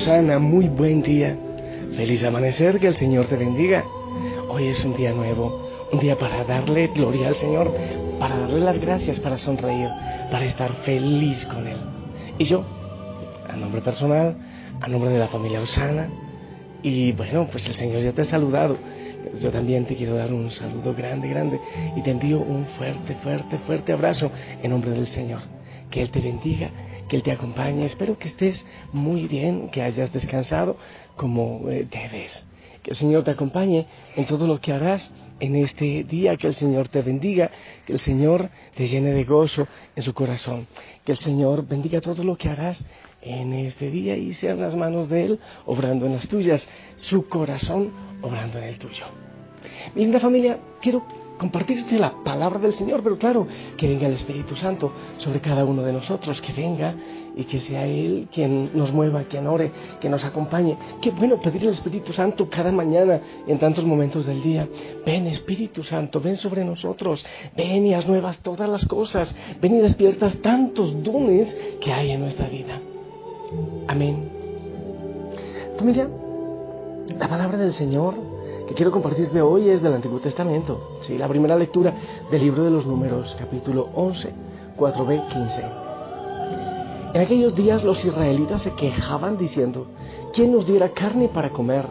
Osana, muy buen día. Feliz amanecer, que el Señor te bendiga. Hoy es un día nuevo, un día para darle gloria al Señor, para darle las gracias, para sonreír, para estar feliz con Él. Y yo, a nombre personal, a nombre de la familia Osana, y bueno, pues el Señor ya te ha saludado. Yo también te quiero dar un saludo grande, grande, y te envío un fuerte, fuerte, fuerte abrazo en nombre del Señor. Que Él te bendiga que Él te acompañe. Espero que estés muy bien, que hayas descansado como eh, debes. Que el Señor te acompañe en todo lo que harás en este día, que el Señor te bendiga, que el Señor te llene de gozo en su corazón, que el Señor bendiga todo lo que harás en este día y sean las manos de Él obrando en las tuyas, su corazón obrando en el tuyo. Mi linda familia, quiero compartirte la palabra del Señor, pero claro, que venga el Espíritu Santo sobre cada uno de nosotros, que venga y que sea Él quien nos mueva, quien ore, que nos acompañe. Qué bueno pedir al Espíritu Santo cada mañana en tantos momentos del día. Ven Espíritu Santo, ven sobre nosotros, ven y haz nuevas todas las cosas, ven y despiertas tantos dones que hay en nuestra vida. Amén. Familia, la palabra del Señor que quiero compartir de hoy es del Antiguo Testamento. ¿sí? La primera lectura del libro de los Números, capítulo 11, 4b, 15. En aquellos días los israelitas se quejaban diciendo, ¿quién nos diera carne para comer?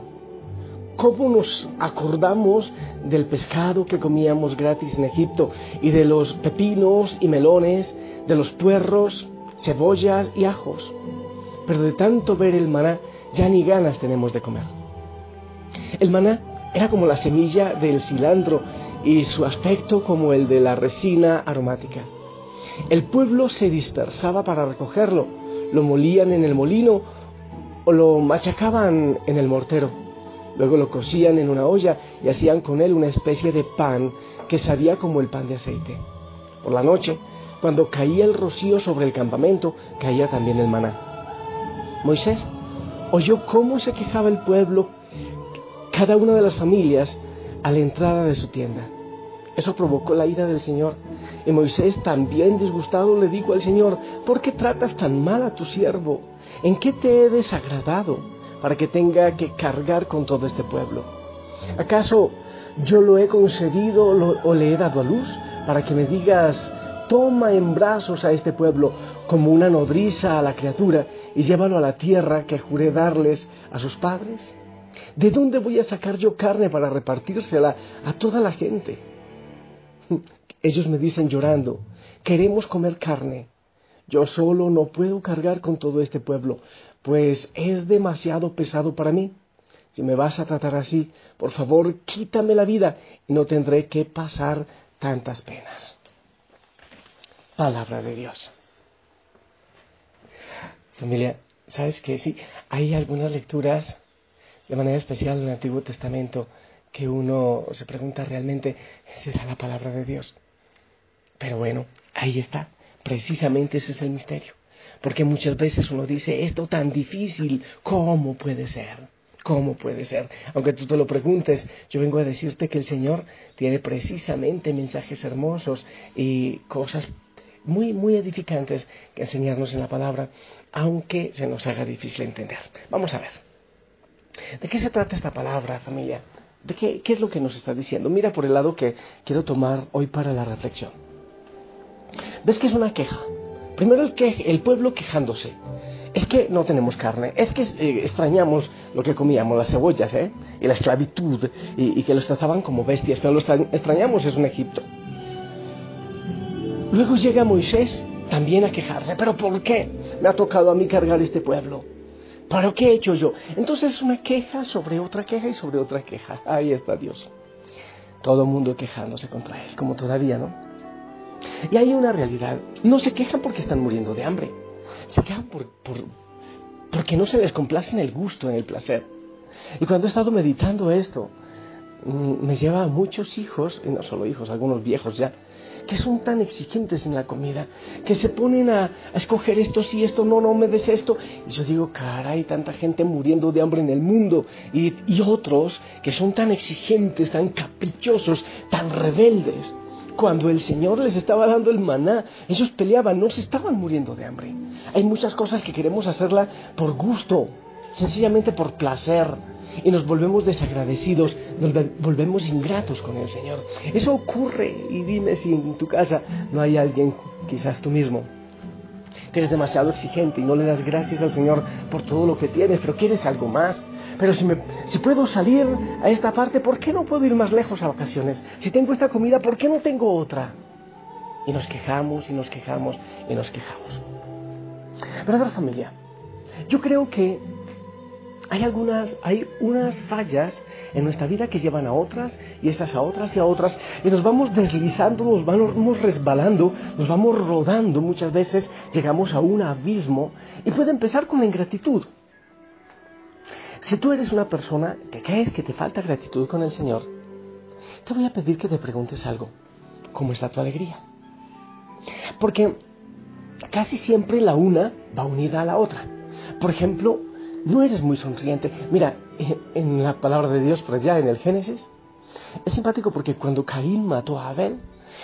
¿Cómo nos acordamos del pescado que comíamos gratis en Egipto y de los pepinos y melones, de los puerros, cebollas y ajos? Pero de tanto ver el maná, ya ni ganas tenemos de comer. El maná era como la semilla del cilantro y su aspecto como el de la resina aromática. El pueblo se dispersaba para recogerlo, lo molían en el molino o lo machacaban en el mortero. Luego lo cocían en una olla y hacían con él una especie de pan que sabía como el pan de aceite. Por la noche, cuando caía el rocío sobre el campamento, caía también el maná. Moisés oyó cómo se quejaba el pueblo cada una de las familias a la entrada de su tienda. Eso provocó la ira del Señor. Y Moisés, también disgustado, le dijo al Señor, ¿por qué tratas tan mal a tu siervo? ¿En qué te he desagradado para que tenga que cargar con todo este pueblo? ¿Acaso yo lo he concedido o le he dado a luz para que me digas, toma en brazos a este pueblo como una nodriza a la criatura y llévalo a la tierra que juré darles a sus padres? ¿De dónde voy a sacar yo carne para repartírsela a toda la gente? Ellos me dicen llorando, queremos comer carne. Yo solo no puedo cargar con todo este pueblo, pues es demasiado pesado para mí. Si me vas a tratar así, por favor, quítame la vida y no tendré que pasar tantas penas. Palabra de Dios. Familia, ¿sabes qué? Sí, hay algunas lecturas de manera especial en el Antiguo Testamento que uno se pregunta realmente, ¿será la palabra de Dios? Pero bueno, ahí está, precisamente ese es el misterio. Porque muchas veces uno dice, esto tan difícil, ¿cómo puede ser? ¿Cómo puede ser? Aunque tú te lo preguntes, yo vengo a decirte que el Señor tiene precisamente mensajes hermosos y cosas muy, muy edificantes que enseñarnos en la palabra, aunque se nos haga difícil entender. Vamos a ver. ¿De qué se trata esta palabra, familia? ¿De qué, qué es lo que nos está diciendo? Mira por el lado que quiero tomar hoy para la reflexión. ¿Ves que es una queja? Primero el, que, el pueblo quejándose. Es que no tenemos carne, es que eh, extrañamos lo que comíamos, las cebollas, ¿eh? Y la esclavitud, y, y que los trataban como bestias, pero lo extrañamos es un Egipto. Luego llega Moisés también a quejarse, pero ¿por qué me ha tocado a mí cargar este pueblo? ¿Para qué he hecho yo? Entonces es una queja sobre otra queja y sobre otra queja. Ahí está Dios. Todo el mundo quejándose contra Él, como todavía, ¿no? Y hay una realidad. No se quejan porque están muriendo de hambre. Se quejan por, porque no se les complace en el gusto, en el placer. Y cuando he estado meditando esto, mm, me lleva a muchos hijos, y no solo hijos, algunos viejos ya, que son tan exigentes en la comida, que se ponen a, escoger esto, sí, esto, no, no me des esto. Y yo digo, caray, tanta gente muriendo de hambre en el mundo. Y, y otros que son tan exigentes, tan caprichosos, tan rebeldes. Cuando el Señor les estaba dando el maná, ellos peleaban, no se estaban muriendo de hambre. Hay muchas cosas que queremos hacerla por gusto, sencillamente por placer, y nos volvemos desagradecidos, nos volvemos ingratos con el Señor. Eso ocurre, y dime si en tu casa no hay alguien, quizás tú mismo, que eres demasiado exigente y no le das gracias al Señor por todo lo que tienes, pero quieres algo más. Pero si, me, si puedo salir a esta parte, ¿por qué no puedo ir más lejos a vacaciones? Si tengo esta comida, ¿por qué no tengo otra? Y nos quejamos y nos quejamos y nos quejamos. ¿Verdad familia? Yo creo que hay algunas, hay unas fallas en nuestra vida que llevan a otras y esas a otras y a otras y nos vamos deslizando, nos vamos resbalando, nos vamos rodando, muchas veces llegamos a un abismo y puede empezar con la ingratitud. Si tú eres una persona que crees que te falta gratitud con el Señor, te voy a pedir que te preguntes algo. ¿Cómo está tu alegría? Porque casi siempre la una va unida a la otra. Por ejemplo, no eres muy sonriente. Mira, en la palabra de Dios, por allá en el Génesis, es simpático porque cuando Caín mató a Abel,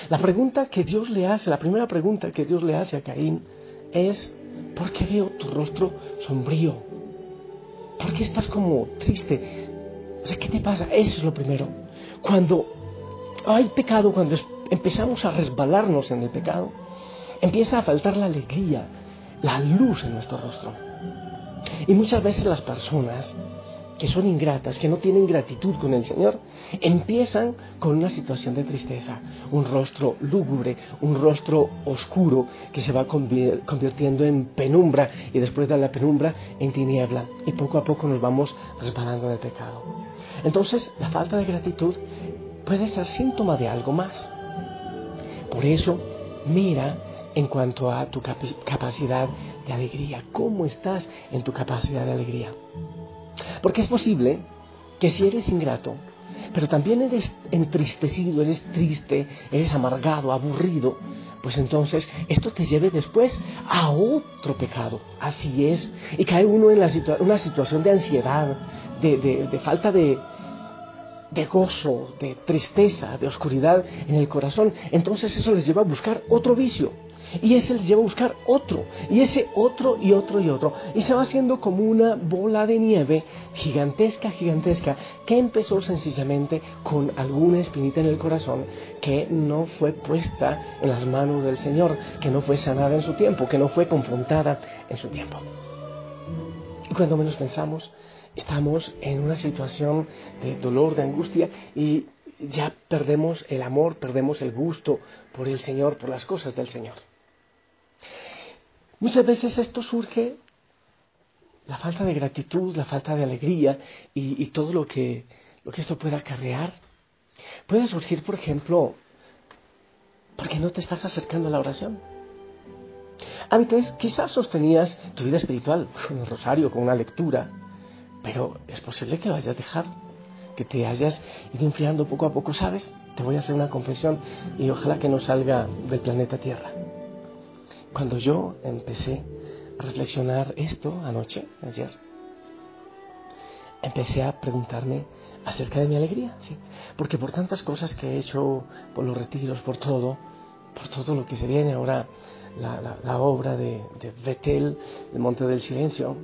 la pregunta que Dios le hace, la primera pregunta que Dios le hace a Caín es, ¿por qué veo tu rostro sombrío? ¿Por qué estás como triste? O sea, ¿qué te pasa? Eso es lo primero. Cuando hay pecado, cuando empezamos a resbalarnos en el pecado, empieza a faltar la alegría, la luz en nuestro rostro. Y muchas veces las personas que son ingratas, que no tienen gratitud con el Señor, empiezan con una situación de tristeza, un rostro lúgubre, un rostro oscuro que se va convirtiendo en penumbra y después de la penumbra en tiniebla y poco a poco nos vamos resbalando el pecado. Entonces, la falta de gratitud puede ser síntoma de algo más. Por eso, mira en cuanto a tu capacidad de alegría. ¿Cómo estás en tu capacidad de alegría? Porque es posible que si eres ingrato, pero también eres entristecido, eres triste, eres amargado, aburrido, pues entonces esto te lleve después a otro pecado. Así es. Y cae uno en una situación de ansiedad, de falta de, de gozo, de tristeza, de oscuridad en el corazón. Entonces eso les lleva a buscar otro vicio. Y ese les lleva a buscar otro, y ese otro y otro y otro. Y se va haciendo como una bola de nieve gigantesca, gigantesca, que empezó sencillamente con alguna espinita en el corazón que no fue puesta en las manos del Señor, que no fue sanada en su tiempo, que no fue confrontada en su tiempo. Y cuando menos pensamos, estamos en una situación de dolor, de angustia y ya perdemos el amor, perdemos el gusto por el Señor, por las cosas del Señor. Muchas veces esto surge, la falta de gratitud, la falta de alegría y, todo lo que, lo que esto pueda acarrear. Puede surgir, por ejemplo, porque no te estás acercando a la oración. Antes quizás sostenías tu vida espiritual con el rosario, con una lectura, pero es posible que lo hayas dejado, que te hayas ido enfriando poco a poco, ¿sabes? Te voy a hacer una confesión y ojalá que no salga del planeta Tierra. Cuando yo empecé a reflexionar esto anoche, ayer, empecé a preguntarme acerca de mi alegría, ¿sí? Porque por tantas cosas que he hecho, por los retiros, por todo, por todo lo que se viene ahora, la, obra de, de el Monte del Silencio,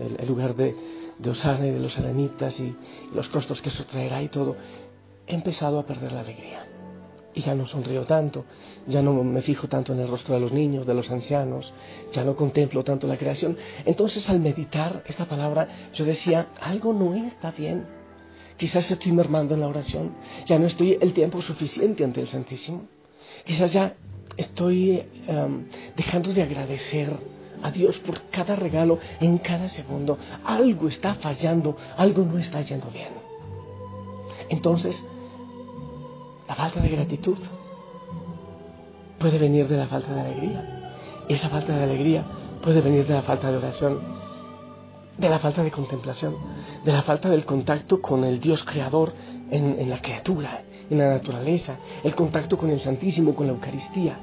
el, lugar de, de Osana y de los eremitas y los costos que eso traerá y todo, he empezado a perder la alegría y ya no sonrío tanto, ya no me fijo tanto en el rostro de los niños, de los ancianos, ya no contemplo tanto la creación. Entonces al meditar esta palabra yo decía, algo no está bien. Quizás estoy mermando en la oración, ya no estoy el tiempo suficiente ante el Santísimo. Quizás ya estoy em, dejando de agradecer a Dios por cada regalo en cada segundo. Algo está fallando, algo no está yendo bien. Entonces, la falta de gratitud puede venir de la falta de alegría. Esa falta de alegría puede venir de la falta de oración, de la falta de contemplación, de la falta del contacto con el Dios creador en, en la criatura, en la naturaleza, el contacto con el Santísimo, con la Eucaristía.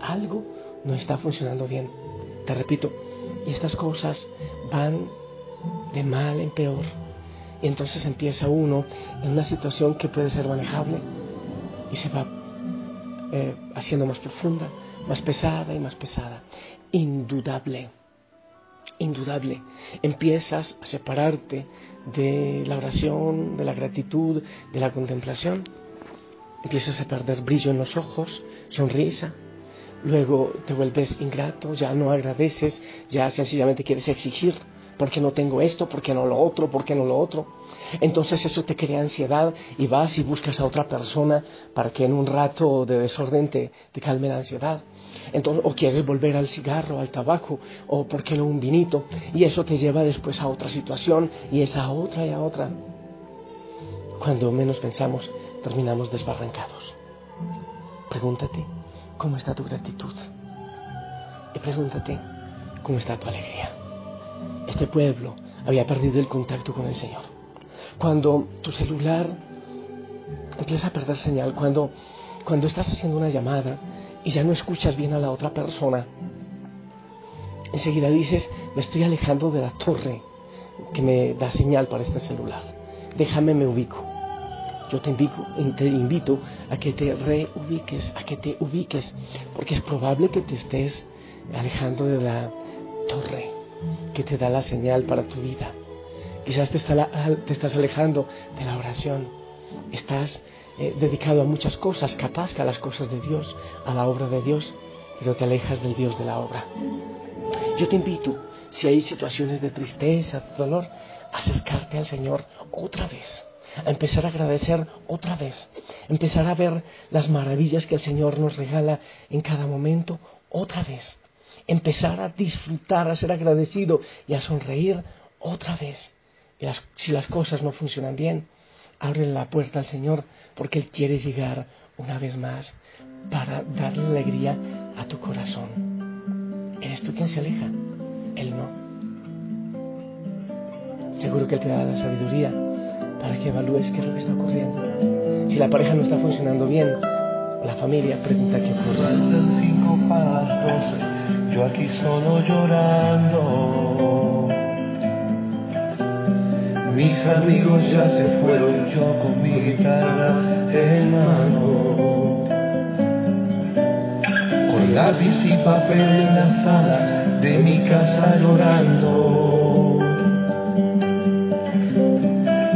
Algo no está funcionando bien. Te repito, y estas cosas van de mal en peor. Y entonces empieza uno en una situación que puede ser manejable y se va eh, haciendo más profunda, más pesada y más pesada. Indudable, indudable. Empiezas a separarte de la oración, de la gratitud, de la contemplación. Empiezas a perder brillo en los ojos, sonrisa. Luego te vuelves ingrato, ya no agradeces, ya sencillamente quieres exigir. ¿Por qué no tengo esto? ¿Por qué no lo otro? ¿Por qué no lo otro? Entonces eso te crea ansiedad y vas y buscas a otra persona para que en un rato de desorden te, calme la ansiedad. Entonces, o quieres volver al cigarro, al tabaco, o por qué no un vinito, y eso te lleva después a otra situación, y esa a otra y a otra. Cuando menos pensamos, terminamos desbarrancados. Pregúntate, ¿cómo está tu gratitud? Y pregúntate, ¿cómo está tu alegría? Este pueblo había perdido el contacto con el Señor cuando tu celular empieza a perder señal, cuando, cuando estás haciendo una llamada y ya no escuchas bien a la otra persona, enseguida dices, me estoy alejando de la torre que me da señal para este celular. Déjame, me ubico. Yo te invito, te invito a que te reubiques, a que te ubiques, porque es probable que te estés alejando de la torre que te da la señal para tu vida. Quizás te, estás alejando de la oración. Estás eh, dedicado a muchas cosas, capaz que a las cosas de Dios, a la obra de Dios, pero te alejas del Dios de la obra. Yo te invito, si hay situaciones de tristeza, de dolor, a acercarte al Señor otra vez, a empezar a agradecer otra vez, empezar a ver las maravillas que el Señor nos regala en cada momento otra vez, empezar a disfrutar, a ser agradecido y a sonreír otra vez si las cosas no funcionan bien, abre la puerta al Señor porque Él quiere llegar una vez más para darle alegría a tu corazón. ¿Eres tú quien se aleja? Él no. Seguro que Él te da la sabiduría para que evalúes qué es lo que está ocurriendo. Si la pareja no está funcionando bien, la familia pregunta qué ocurre. Yo aquí solo llorando mis amigos ya se fueron, yo con mi guitarra en mano. Con lápiz y papel en la sala de mi casa llorando.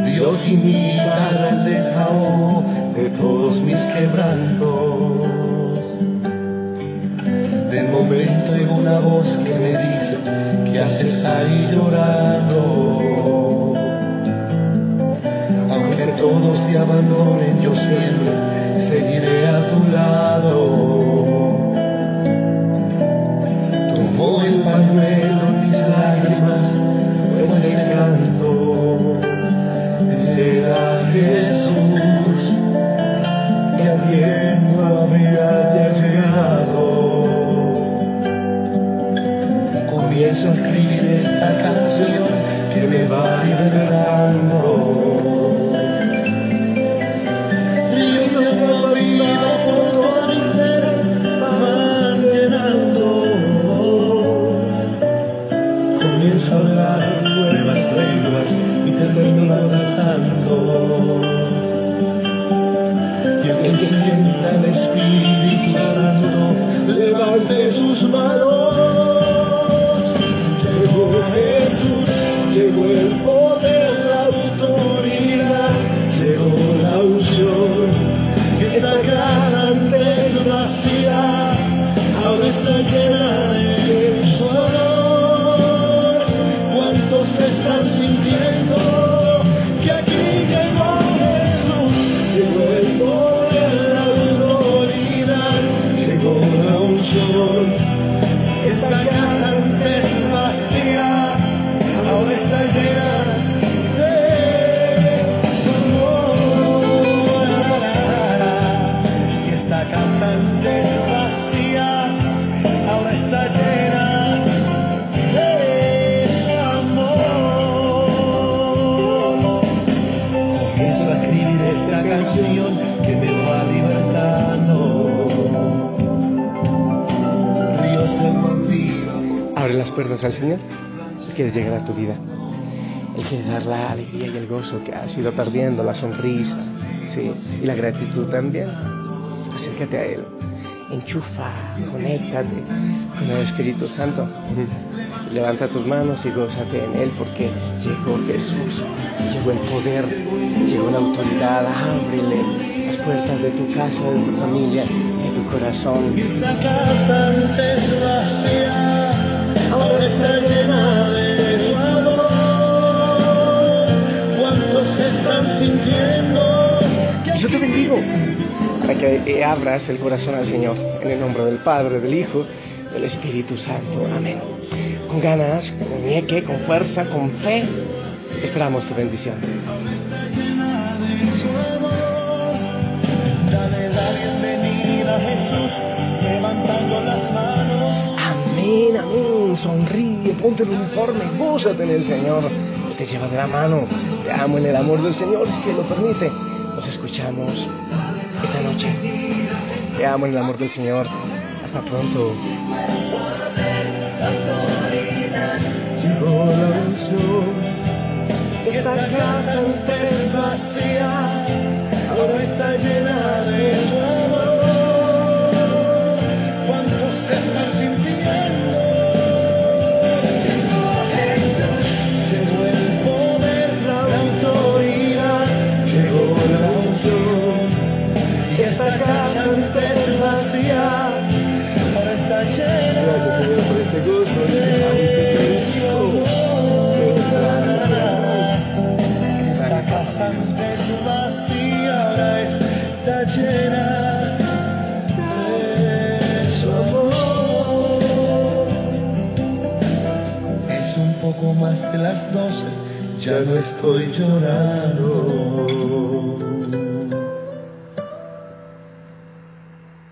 Dios y mi guitarra el desahogo de todos mis quebrantos. Una voz que me dice que haces ahí llorando todos te abandonen, yo siempre seguiré a tu lado. و راستاً ان شاء یه al Señor, Él quiere llegar a tu vida. Él quiere dar la alegría y el gozo que has ido perdiendo, la sonrisa, ¿sí? y la gratitud también. Acércate a Él enchufa, conéctate con el Espíritu Santo. Levanta tus manos y gózate en Él porque llegó Jesús, llegó el poder, llegó la autoridad. Ábrele las puertas de tu casa, de tu familia, de tu corazón. Eh, abras el corazón al Señor en el nombre del Padre, del Hijo, del Espíritu Santo. Amén. Con ganas, con ñeque, con fuerza, con fe, esperamos tu bendición. Amén, amén. Sonríe, ponte el uniforme, gózate en el Señor. Te lleva de la mano. Te amo en el amor del Señor, si Él lo permite. Nos escuchamos esta noche. Te amo en el amor del Señor. Hasta pronto. Esta casa antes vacía, ahora está llena